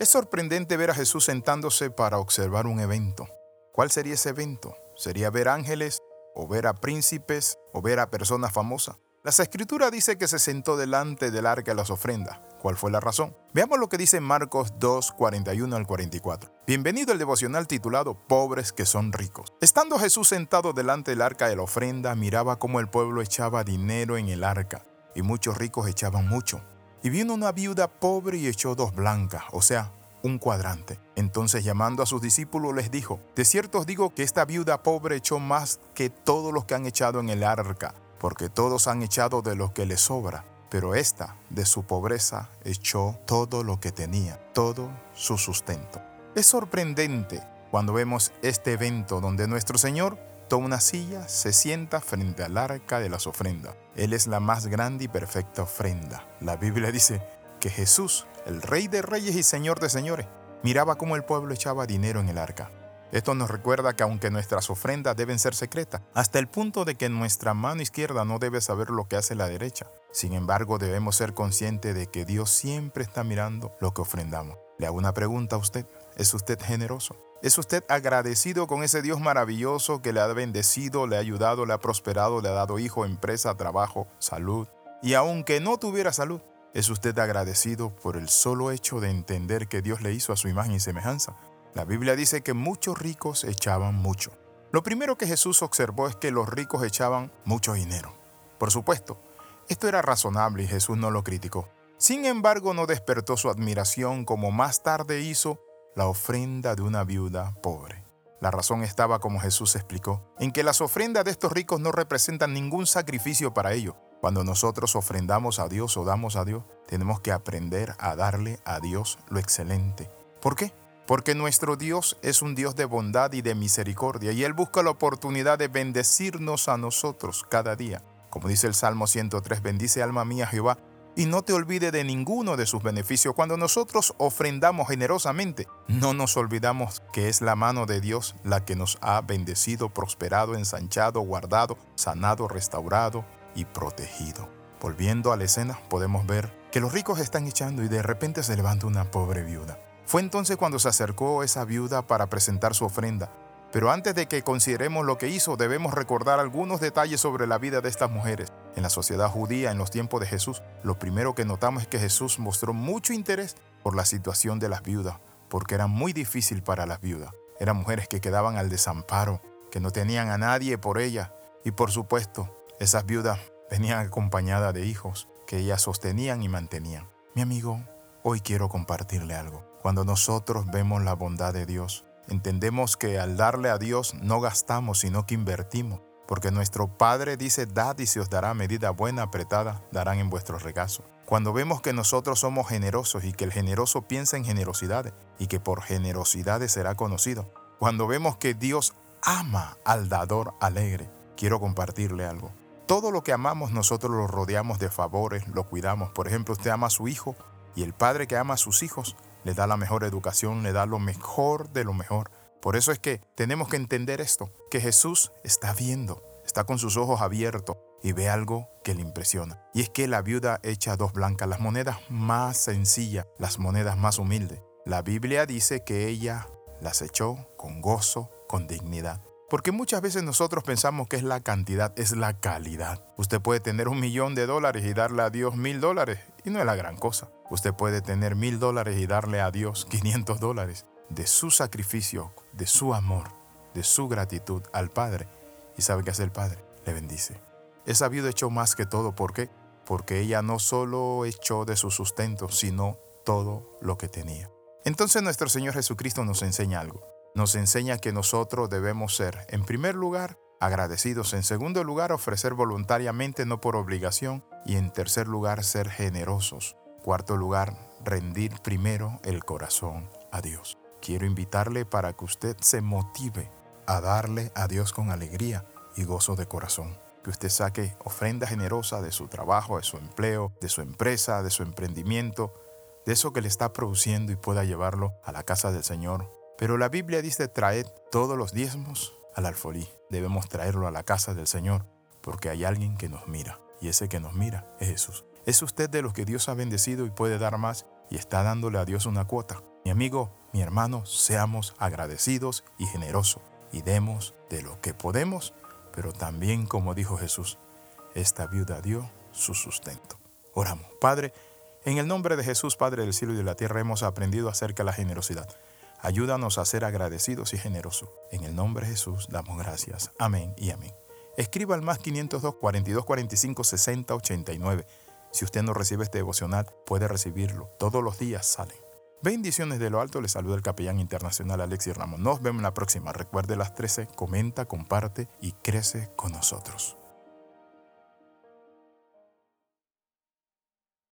Es sorprendente ver a Jesús sentándose para observar un evento. ¿Cuál sería ese evento? ¿Sería ver ángeles o ver a príncipes o ver a personas famosas? Las escrituras dice que se sentó delante del arca de las ofrendas. ¿Cuál fue la razón? Veamos lo que dice Marcos 2, 41 al 44. Bienvenido al devocional titulado Pobres que son ricos. Estando Jesús sentado delante del arca de la ofrenda, miraba cómo el pueblo echaba dinero en el arca, y muchos ricos echaban mucho. Y vino una viuda pobre y echó dos blancas, o sea, un cuadrante. Entonces llamando a sus discípulos les dijo, de cierto os digo que esta viuda pobre echó más que todos los que han echado en el arca, porque todos han echado de lo que les sobra, pero esta de su pobreza echó todo lo que tenía, todo su sustento. Es sorprendente cuando vemos este evento donde nuestro Señor toma una silla, se sienta frente al arca de las ofrendas. Él es la más grande y perfecta ofrenda. La Biblia dice que Jesús, el Rey de Reyes y Señor de Señores, miraba cómo el pueblo echaba dinero en el arca. Esto nos recuerda que aunque nuestras ofrendas deben ser secretas, hasta el punto de que nuestra mano izquierda no debe saber lo que hace la derecha, sin embargo debemos ser conscientes de que Dios siempre está mirando lo que ofrendamos. Le hago una pregunta a usted, ¿es usted generoso? ¿Es usted agradecido con ese Dios maravilloso que le ha bendecido, le ha ayudado, le ha prosperado, le ha dado hijo, empresa, trabajo, salud? Y aunque no tuviera salud, ¿es usted agradecido por el solo hecho de entender que Dios le hizo a su imagen y semejanza? La Biblia dice que muchos ricos echaban mucho. Lo primero que Jesús observó es que los ricos echaban mucho dinero. Por supuesto, esto era razonable y Jesús no lo criticó. Sin embargo, no despertó su admiración como más tarde hizo la ofrenda de una viuda pobre. La razón estaba, como Jesús explicó, en que las ofrendas de estos ricos no representan ningún sacrificio para ellos. Cuando nosotros ofrendamos a Dios o damos a Dios, tenemos que aprender a darle a Dios lo excelente. ¿Por qué? Porque nuestro Dios es un Dios de bondad y de misericordia y Él busca la oportunidad de bendecirnos a nosotros cada día. Como dice el Salmo 103, bendice alma mía Jehová y no te olvides de ninguno de sus beneficios. Cuando nosotros ofrendamos generosamente, no nos olvidamos que es la mano de Dios la que nos ha bendecido, prosperado, ensanchado, guardado, sanado, restaurado y protegido. Volviendo a la escena, podemos ver que los ricos están echando y de repente se levanta una pobre viuda. Fue entonces cuando se acercó esa viuda para presentar su ofrenda. Pero antes de que consideremos lo que hizo, debemos recordar algunos detalles sobre la vida de estas mujeres. En la sociedad judía, en los tiempos de Jesús, lo primero que notamos es que Jesús mostró mucho interés por la situación de las viudas, porque era muy difícil para las viudas. Eran mujeres que quedaban al desamparo, que no tenían a nadie por ellas. Y por supuesto, esas viudas venían acompañadas de hijos que ellas sostenían y mantenían. Mi amigo, hoy quiero compartirle algo. Cuando nosotros vemos la bondad de Dios, entendemos que al darle a Dios no gastamos, sino que invertimos porque nuestro Padre dice, dad y se os dará medida buena, apretada, darán en vuestro regazo. Cuando vemos que nosotros somos generosos y que el generoso piensa en generosidades y que por generosidades será conocido. Cuando vemos que Dios ama al dador alegre, quiero compartirle algo. Todo lo que amamos nosotros lo rodeamos de favores, lo cuidamos. Por ejemplo, usted ama a su hijo y el padre que ama a sus hijos le da la mejor educación, le da lo mejor de lo mejor. Por eso es que tenemos que entender esto, que Jesús está viendo, está con sus ojos abiertos y ve algo que le impresiona. Y es que la viuda echa dos blancas, las monedas más sencillas, las monedas más humildes. La Biblia dice que ella las echó con gozo, con dignidad. Porque muchas veces nosotros pensamos que es la cantidad, es la calidad. Usted puede tener un millón de dólares y darle a Dios mil dólares y no es la gran cosa. Usted puede tener mil dólares y darle a Dios 500 dólares de su sacrificio, de su amor, de su gratitud al Padre. ¿Y sabe qué hace el Padre? Le bendice. Esa viuda echó más que todo. ¿Por qué? Porque ella no solo echó de su sustento, sino todo lo que tenía. Entonces nuestro Señor Jesucristo nos enseña algo. Nos enseña que nosotros debemos ser, en primer lugar, agradecidos. En segundo lugar, ofrecer voluntariamente, no por obligación. Y en tercer lugar, ser generosos. Cuarto lugar, rendir primero el corazón a Dios. Quiero invitarle para que usted se motive a darle a Dios con alegría y gozo de corazón. Que usted saque ofrenda generosa de su trabajo, de su empleo, de su empresa, de su emprendimiento, de eso que le está produciendo y pueda llevarlo a la casa del Señor. Pero la Biblia dice traed todos los diezmos al alfolí. Debemos traerlo a la casa del Señor porque hay alguien que nos mira y ese que nos mira es Jesús. ¿Es usted de los que Dios ha bendecido y puede dar más y está dándole a Dios una cuota? Mi amigo, mi hermano, seamos agradecidos y generosos y demos de lo que podemos, pero también como dijo Jesús, esta viuda dio su sustento. Oramos, Padre, en el nombre de Jesús, Padre del cielo y de la tierra, hemos aprendido acerca de la generosidad. Ayúdanos a ser agradecidos y generosos. En el nombre de Jesús damos gracias. Amén y amén. Escriba al más 502 42 45 60 89. Si usted no recibe este devocional, puede recibirlo. Todos los días salen. Bendiciones de lo alto, le saluda el capellán internacional Alexis Ramos. Nos vemos la próxima. Recuerde las 13, comenta, comparte y crece con nosotros.